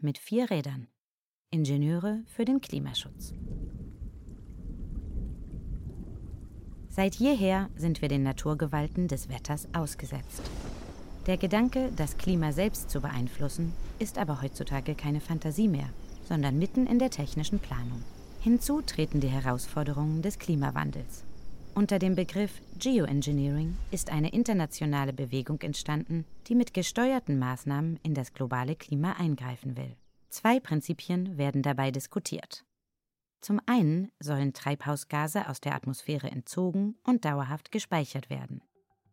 mit vier Rädern. Ingenieure für den Klimaschutz. Seit jeher sind wir den Naturgewalten des Wetters ausgesetzt. Der Gedanke, das Klima selbst zu beeinflussen, ist aber heutzutage keine Fantasie mehr, sondern mitten in der technischen Planung. Hinzu treten die Herausforderungen des Klimawandels. Unter dem Begriff Geoengineering ist eine internationale Bewegung entstanden, die mit gesteuerten Maßnahmen in das globale Klima eingreifen will. Zwei Prinzipien werden dabei diskutiert. Zum einen sollen Treibhausgase aus der Atmosphäre entzogen und dauerhaft gespeichert werden.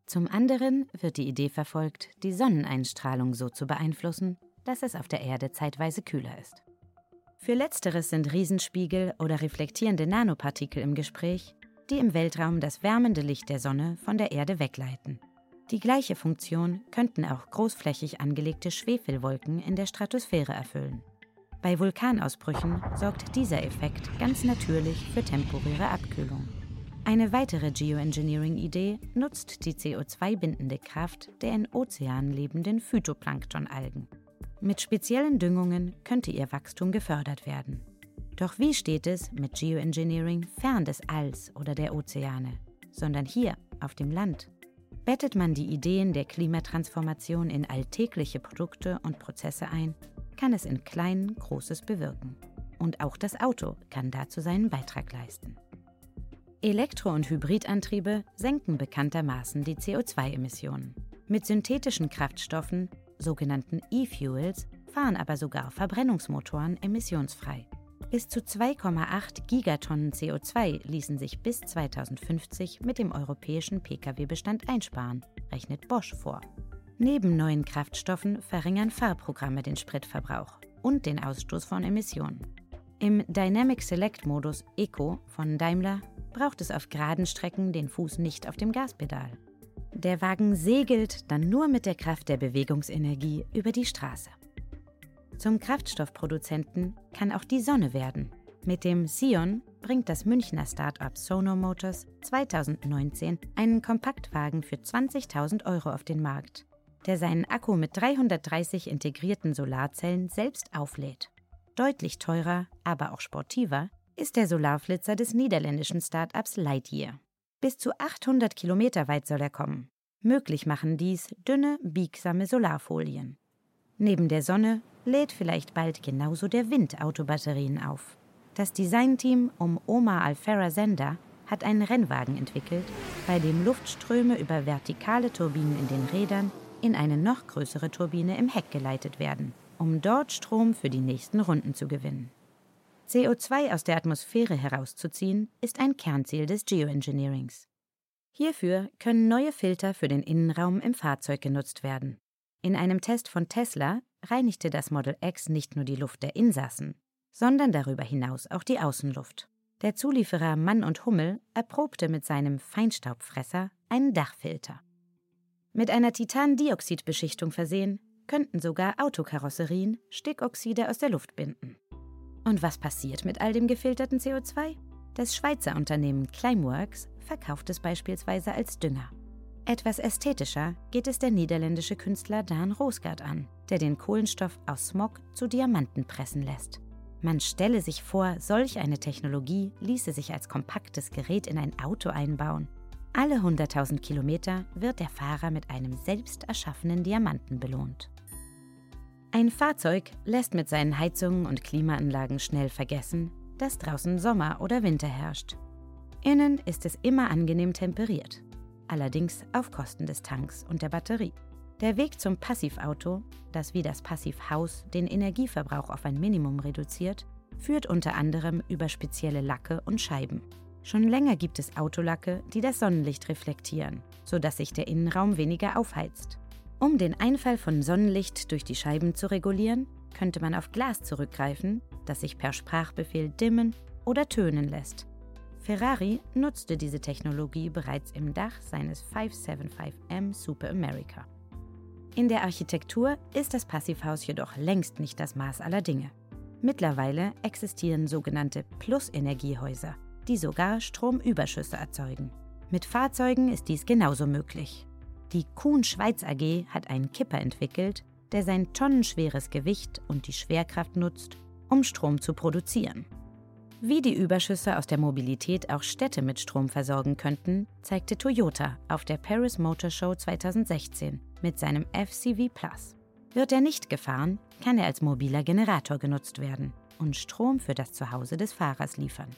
Zum anderen wird die Idee verfolgt, die Sonneneinstrahlung so zu beeinflussen, dass es auf der Erde zeitweise kühler ist. Für letzteres sind Riesenspiegel oder reflektierende Nanopartikel im Gespräch, die im Weltraum das wärmende Licht der Sonne von der Erde wegleiten. Die gleiche Funktion könnten auch großflächig angelegte Schwefelwolken in der Stratosphäre erfüllen. Bei Vulkanausbrüchen sorgt dieser Effekt ganz natürlich für temporäre Abkühlung. Eine weitere Geoengineering-Idee nutzt die CO2-bindende Kraft der in Ozeanen lebenden Phytoplanktonalgen. Mit speziellen Düngungen könnte ihr Wachstum gefördert werden. Doch wie steht es mit Geoengineering fern des Alls oder der Ozeane, sondern hier auf dem Land? Bettet man die Ideen der Klimatransformation in alltägliche Produkte und Prozesse ein, kann es in Kleinen Großes bewirken. Und auch das Auto kann dazu seinen Beitrag leisten. Elektro- und Hybridantriebe senken bekanntermaßen die CO2-Emissionen. Mit synthetischen Kraftstoffen, sogenannten E-Fuels, fahren aber sogar Verbrennungsmotoren emissionsfrei. Bis zu 2,8 Gigatonnen CO2 ließen sich bis 2050 mit dem europäischen Pkw-Bestand einsparen, rechnet Bosch vor. Neben neuen Kraftstoffen verringern Fahrprogramme den Spritverbrauch und den Ausstoß von Emissionen. Im Dynamic Select Modus Eco von Daimler braucht es auf geraden Strecken den Fuß nicht auf dem Gaspedal. Der Wagen segelt dann nur mit der Kraft der Bewegungsenergie über die Straße. Zum Kraftstoffproduzenten kann auch die Sonne werden. Mit dem Sion bringt das Münchner Start-up Sono Motors 2019 einen Kompaktwagen für 20.000 Euro auf den Markt, der seinen Akku mit 330 integrierten Solarzellen selbst auflädt. Deutlich teurer, aber auch sportiver ist der Solarflitzer des niederländischen Start-ups Lightyear. Bis zu 800 Kilometer weit soll er kommen. Möglich machen dies dünne, biegsame Solarfolien. Neben der Sonne lädt vielleicht bald genauso der Wind Autobatterien auf. Das Designteam um Omar Alferra Sender hat einen Rennwagen entwickelt, bei dem Luftströme über vertikale Turbinen in den Rädern in eine noch größere Turbine im Heck geleitet werden, um dort Strom für die nächsten Runden zu gewinnen. CO2 aus der Atmosphäre herauszuziehen, ist ein Kernziel des Geoengineerings. Hierfür können neue Filter für den Innenraum im Fahrzeug genutzt werden. In einem Test von Tesla reinigte das Model X nicht nur die Luft der Insassen, sondern darüber hinaus auch die Außenluft. Der Zulieferer Mann und Hummel erprobte mit seinem Feinstaubfresser einen Dachfilter. Mit einer Titandioxidbeschichtung versehen, könnten sogar Autokarosserien Stickoxide aus der Luft binden. Und was passiert mit all dem gefilterten CO2? Das Schweizer Unternehmen Climeworks verkauft es beispielsweise als Dünger. Etwas ästhetischer geht es der niederländische Künstler Dan Rosgaard an, der den Kohlenstoff aus Smog zu Diamanten pressen lässt. Man stelle sich vor, solch eine Technologie ließe sich als kompaktes Gerät in ein Auto einbauen. Alle 100.000 Kilometer wird der Fahrer mit einem selbst erschaffenen Diamanten belohnt. Ein Fahrzeug lässt mit seinen Heizungen und Klimaanlagen schnell vergessen, dass draußen Sommer oder Winter herrscht. Innen ist es immer angenehm temperiert allerdings auf Kosten des Tanks und der Batterie. Der Weg zum Passivauto, das wie das Passivhaus den Energieverbrauch auf ein Minimum reduziert, führt unter anderem über spezielle Lacke und Scheiben. Schon länger gibt es Autolacke, die das Sonnenlicht reflektieren, sodass sich der Innenraum weniger aufheizt. Um den Einfall von Sonnenlicht durch die Scheiben zu regulieren, könnte man auf Glas zurückgreifen, das sich per Sprachbefehl dimmen oder tönen lässt. Ferrari nutzte diese Technologie bereits im Dach seines 575M Super America. In der Architektur ist das Passivhaus jedoch längst nicht das Maß aller Dinge. Mittlerweile existieren sogenannte Plus-Energiehäuser, die sogar Stromüberschüsse erzeugen. Mit Fahrzeugen ist dies genauso möglich. Die Kuhn Schweiz AG hat einen Kipper entwickelt, der sein tonnenschweres Gewicht und die Schwerkraft nutzt, um Strom zu produzieren. Wie die Überschüsse aus der Mobilität auch Städte mit Strom versorgen könnten, zeigte Toyota auf der Paris Motor Show 2016 mit seinem FCV Plus. Wird er nicht gefahren, kann er als mobiler Generator genutzt werden und Strom für das Zuhause des Fahrers liefern.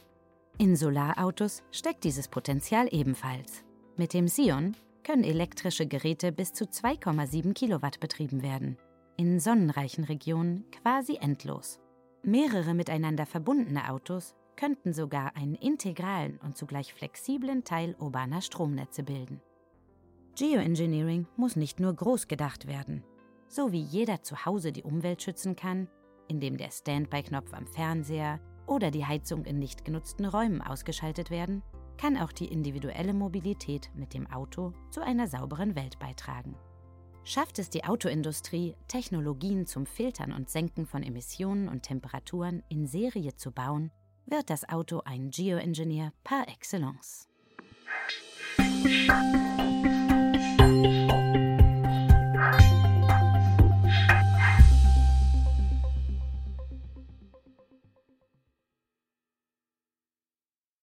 In Solarautos steckt dieses Potenzial ebenfalls. Mit dem Sion können elektrische Geräte bis zu 2,7 Kilowatt betrieben werden. In sonnenreichen Regionen quasi endlos. Mehrere miteinander verbundene Autos könnten sogar einen integralen und zugleich flexiblen Teil urbaner Stromnetze bilden. Geoengineering muss nicht nur groß gedacht werden. So wie jeder zu Hause die Umwelt schützen kann, indem der Standby-Knopf am Fernseher oder die Heizung in nicht genutzten Räumen ausgeschaltet werden, kann auch die individuelle Mobilität mit dem Auto zu einer sauberen Welt beitragen. Schafft es die Autoindustrie, Technologien zum Filtern und Senken von Emissionen und Temperaturen in Serie zu bauen, wird das Auto ein Geoengineer par excellence.